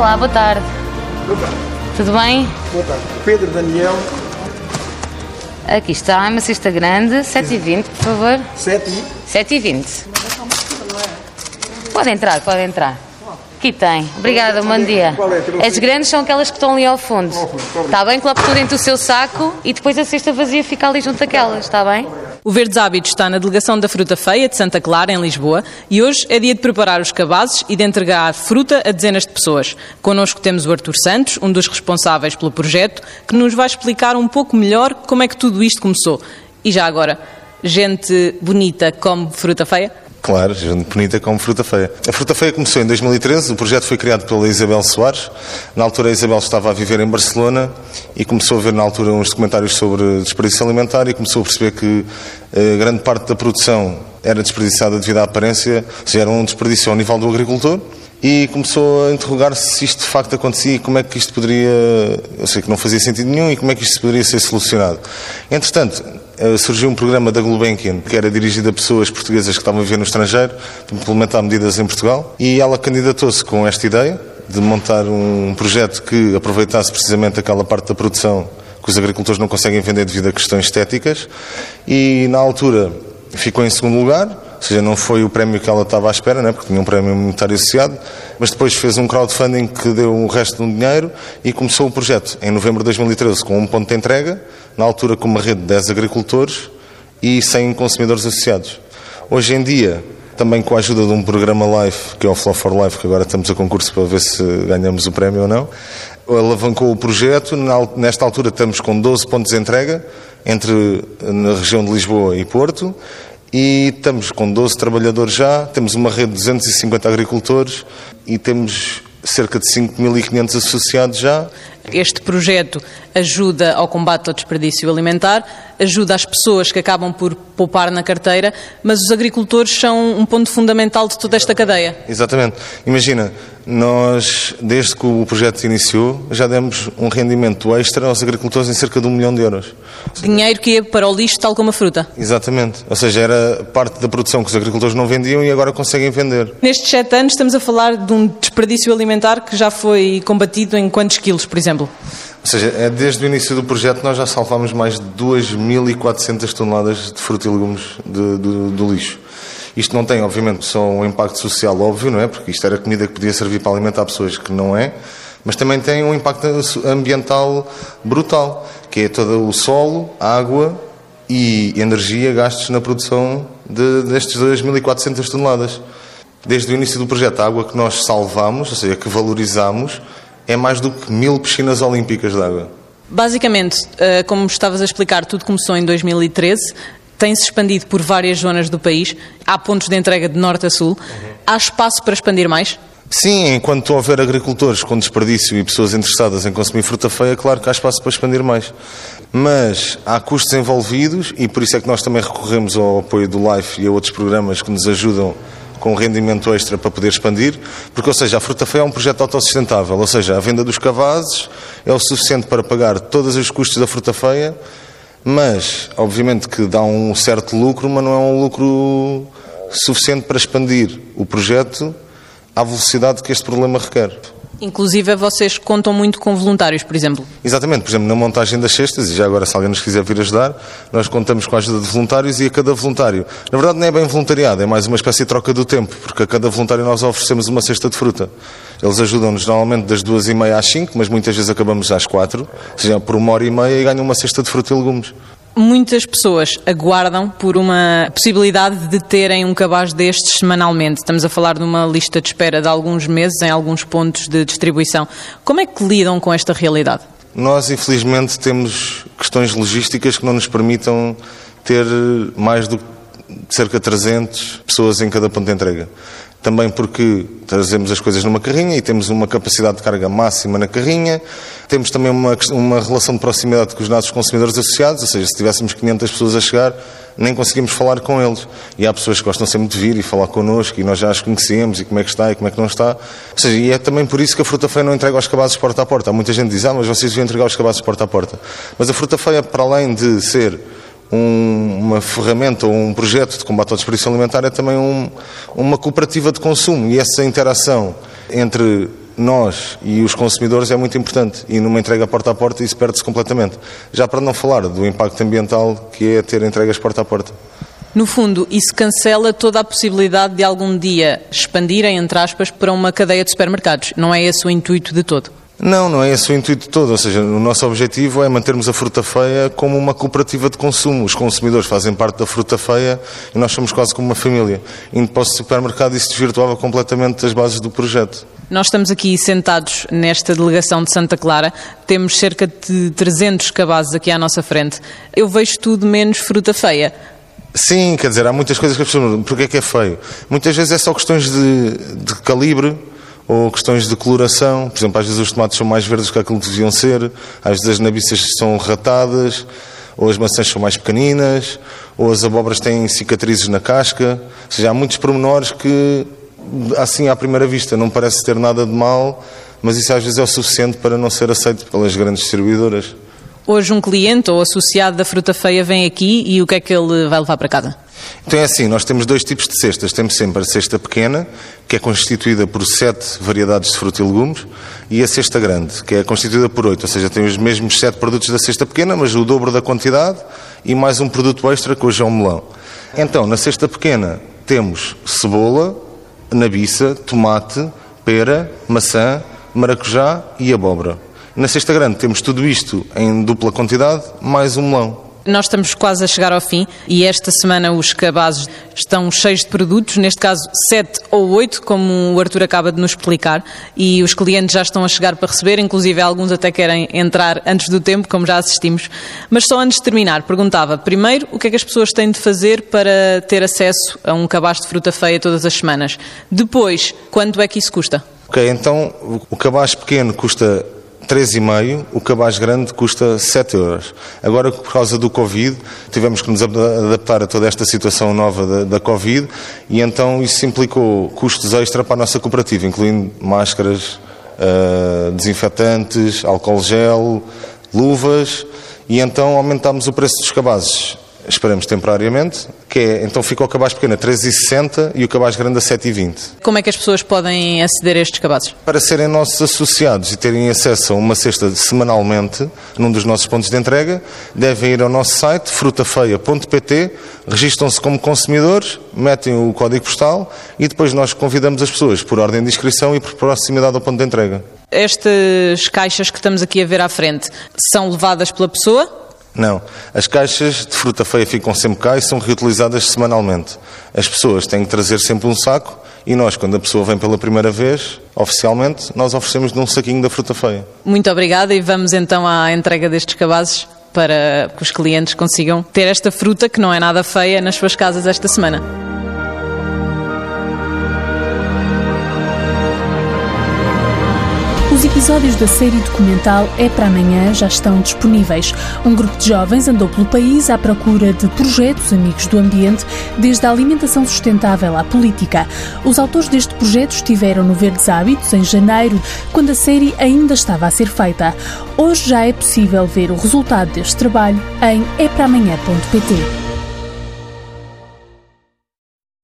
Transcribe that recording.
Olá, boa tarde. Boa tarde. Tudo bem? Boa tarde. Pedro Daniel, Aqui está, uma cesta grande, 7h20, por favor. 7 e 7h20. Pode entrar, pode entrar. Aqui tem. Obrigada, bom dia. É? As grandes são aquelas que estão ali ao fundo. Obrigado. Está bem? Coloque tudo dentro do seu saco e depois a cesta vazia fica ali junto daquelas, está bem? O Verdes Hábitos está na delegação da Fruta Feia de Santa Clara, em Lisboa, e hoje é dia de preparar os cabazes e de entregar fruta a dezenas de pessoas. Connosco temos o Artur Santos, um dos responsáveis pelo projeto, que nos vai explicar um pouco melhor como é que tudo isto começou. E já agora, gente bonita come fruta feia? Claro, gente bonita como fruta feia. A fruta feia começou em 2013, o projeto foi criado pela Isabel Soares. Na altura a Isabel estava a viver em Barcelona e começou a ver na altura uns documentários sobre desperdício alimentar e começou a perceber que eh, grande parte da produção era desperdiçada devido à aparência, ou seja, era um desperdício ao nível do agricultor. E começou a interrogar-se se isto de facto acontecia e como é que isto poderia. Eu sei que não fazia sentido nenhum e como é que isto poderia ser solucionado. Entretanto, surgiu um programa da Gulbenkian que era dirigido a pessoas portuguesas que estavam a viver no estrangeiro para implementar medidas em Portugal e ela candidatou-se com esta ideia de montar um projeto que aproveitasse precisamente aquela parte da produção que os agricultores não conseguem vender devido a questões estéticas e na altura ficou em segundo lugar, ou seja, não foi o prémio que ela estava à espera, né, porque tinha um prémio monetário associado, mas depois fez um crowdfunding que deu o resto do dinheiro e começou o projeto em novembro de 2013 com um ponto de entrega, na altura com uma rede de 10 agricultores e 100 consumidores associados. Hoje em dia, também com a ajuda de um programa live, que é o Flow for Life, que agora estamos a concurso para ver se ganhamos o prémio ou não, alavancou o projeto. Nesta altura estamos com 12 pontos de entrega entre na região de Lisboa e Porto e estamos com 12 trabalhadores já, temos uma rede de 250 agricultores e temos cerca de 5.500 associados já. Este projeto ajuda ao combate ao desperdício alimentar, ajuda as pessoas que acabam por poupar na carteira, mas os agricultores são um ponto fundamental de toda esta cadeia. Exatamente. Imagina, nós, desde que o projeto se iniciou, já demos um rendimento extra aos agricultores em cerca de um milhão de euros. Dinheiro que ia para o lixo, tal como a fruta. Exatamente. Ou seja, era parte da produção que os agricultores não vendiam e agora conseguem vender. Nestes sete anos estamos a falar de um desperdício alimentar que já foi combatido em quantos quilos, por exemplo? Ou seja, é desde o início do projeto nós já salvámos mais de 2.400 toneladas de fruta e legumes de- do, do lixo. Isto não tem, obviamente, só um impacto social óbvio, não é? Porque isto era comida que podia servir para alimentar pessoas que não é, mas também tem um impacto ambiental brutal, que é todo o solo, água e energia gastos na produção de, destes 2.400 toneladas. Desde o início do projeto, a água que nós salvamos, ou seja, que valorizamos, é mais do que mil piscinas olímpicas de água. Basicamente, eh, como estavas a explicar, tudo começou em 2013, tem-se expandido por várias zonas do país, há pontos de entrega de norte a sul. Há espaço para expandir mais? Sim, enquanto houver agricultores com desperdício e pessoas interessadas em consumir fruta feia, claro que há espaço para expandir mais. Mas há custos envolvidos e por isso é que nós também recorremos ao apoio do LIFE e a outros programas que nos ajudam com rendimento extra para poder expandir, porque, ou seja, a fruta feia é um projeto autossustentável, ou seja, a venda dos cavazes é o suficiente para pagar todos os custos da fruta feia, mas, obviamente, que dá um certo lucro, mas não é um lucro suficiente para expandir o projeto à velocidade que este problema requer. Inclusive, vocês contam muito com voluntários, por exemplo. Exatamente, por exemplo, na montagem das cestas, e já agora se alguém nos quiser vir ajudar, nós contamos com a ajuda de voluntários e a cada voluntário. Na verdade não é bem voluntariado, é mais uma espécie de troca do tempo, porque a cada voluntário nós oferecemos uma cesta de fruta. Eles ajudam-nos normalmente das duas e meia às cinco, mas muitas vezes acabamos às quatro, ou seja, por uma hora e meia e ganham uma cesta de fruta e legumes. Muitas pessoas aguardam por uma possibilidade de terem um cabaz destes semanalmente. Estamos a falar de uma lista de espera de alguns meses em alguns pontos de distribuição. Como é que lidam com esta realidade? Nós, infelizmente, temos questões logísticas que não nos permitam ter mais do que cerca de 300 pessoas em cada ponto de entrega. Também porque trazemos as coisas numa carrinha e temos uma capacidade de carga máxima na carrinha. Temos também uma, uma relação de proximidade com os nossos consumidores associados, ou seja, se tivéssemos 500 pessoas a chegar, nem conseguimos falar com eles. E há pessoas que gostam sempre de vir e falar connosco e nós já as conhecemos e como é que está e como é que não está. Ou seja, e é também por isso que a fruta feia não entrega os cabazes porta a porta. Há muita gente que diz, ah, mas vocês deviam entregar os cabazes porta a porta. Mas a fruta feia, para além de ser um, uma ferramenta ou um projeto de combate ao desperdício alimentar, é também um, uma cooperativa de consumo. E essa interação entre nós e os consumidores é muito importante e numa entrega porta a porta isso perde-se completamente. Já para não falar do impacto ambiental que é ter entregas porta a porta. No fundo, isso cancela toda a possibilidade de algum dia expandirem, entre aspas, para uma cadeia de supermercados. Não é esse o intuito de todo? Não, não é esse o intuito todo. Ou seja, o nosso objetivo é mantermos a fruta feia como uma cooperativa de consumo. Os consumidores fazem parte da fruta feia e nós somos quase como uma família. Indo para o supermercado, isso desvirtuava completamente as bases do projeto. Nós estamos aqui sentados nesta delegação de Santa Clara, temos cerca de 300 cabazes aqui à nossa frente. Eu vejo tudo menos fruta feia. Sim, quer dizer, há muitas coisas que as pessoas. Porque é que é feio? Muitas vezes é só questões de, de calibre ou questões de coloração. Por exemplo, às vezes os tomates são mais verdes que aquilo que deviam ser, às vezes as nabiças são ratadas, ou as maçãs são mais pequeninas, ou as abóboras têm cicatrizes na casca. Ou seja, há muitos pormenores que, assim à primeira vista, não parece ter nada de mal, mas isso às vezes é o suficiente para não ser aceito pelas grandes distribuidoras. Hoje um cliente ou associado da fruta feia vem aqui e o que é que ele vai levar para casa? Então é assim, nós temos dois tipos de cestas. Temos sempre a cesta pequena, que é constituída por sete variedades de fruta e legumes, e a cesta grande, que é constituída por oito. Ou seja, tem os mesmos sete produtos da cesta pequena, mas o dobro da quantidade e mais um produto extra, que hoje é um melão. Então, na cesta pequena temos cebola, nabiça, tomate, pera, maçã, maracujá e abóbora. Na cesta grande temos tudo isto em dupla quantidade, mais um melão. Nós estamos quase a chegar ao fim e esta semana os cabazes estão cheios de produtos, neste caso sete ou oito, como o Arthur acaba de nos explicar, e os clientes já estão a chegar para receber, inclusive alguns até querem entrar antes do tempo, como já assistimos. Mas só antes de terminar, perguntava, primeiro, o que é que as pessoas têm de fazer para ter acesso a um cabaz de fruta feia todas as semanas? Depois, quanto é que isso custa? Ok, então o cabaz pequeno custa 3,5, o cabaz grande custa 7 euros. Agora, por causa do Covid, tivemos que nos adaptar a toda esta situação nova da, da Covid e então isso implicou custos extra para a nossa cooperativa, incluindo máscaras, uh, desinfetantes, álcool gel, luvas e então aumentámos o preço dos cabazes esperamos temporariamente, que é, então fica o cabaz pequeno a 3,60 e o cabaz grande a 7,20. Como é que as pessoas podem aceder a estes cabazes? Para serem nossos associados e terem acesso a uma cesta semanalmente, num dos nossos pontos de entrega, devem ir ao nosso site, frutafeia.pt, registram-se como consumidores, metem o código postal e depois nós convidamos as pessoas por ordem de inscrição e por proximidade ao ponto de entrega. Estas caixas que estamos aqui a ver à frente são levadas pela pessoa não. As caixas de fruta feia ficam sempre cá e são reutilizadas semanalmente. As pessoas têm que trazer sempre um saco e nós, quando a pessoa vem pela primeira vez, oficialmente, nós oferecemos-lhe um saquinho da fruta feia. Muito obrigada e vamos então à entrega destes cabazes para que os clientes consigam ter esta fruta que não é nada feia nas suas casas esta semana. Episódios da série documental É para Amanhã já estão disponíveis. Um grupo de jovens andou pelo país à procura de projetos amigos do ambiente, desde a alimentação sustentável à política. Os autores deste projeto estiveram no Verdes Hábitos em janeiro, quando a série ainda estava a ser feita. Hoje já é possível ver o resultado deste trabalho em eparamanhã.pt.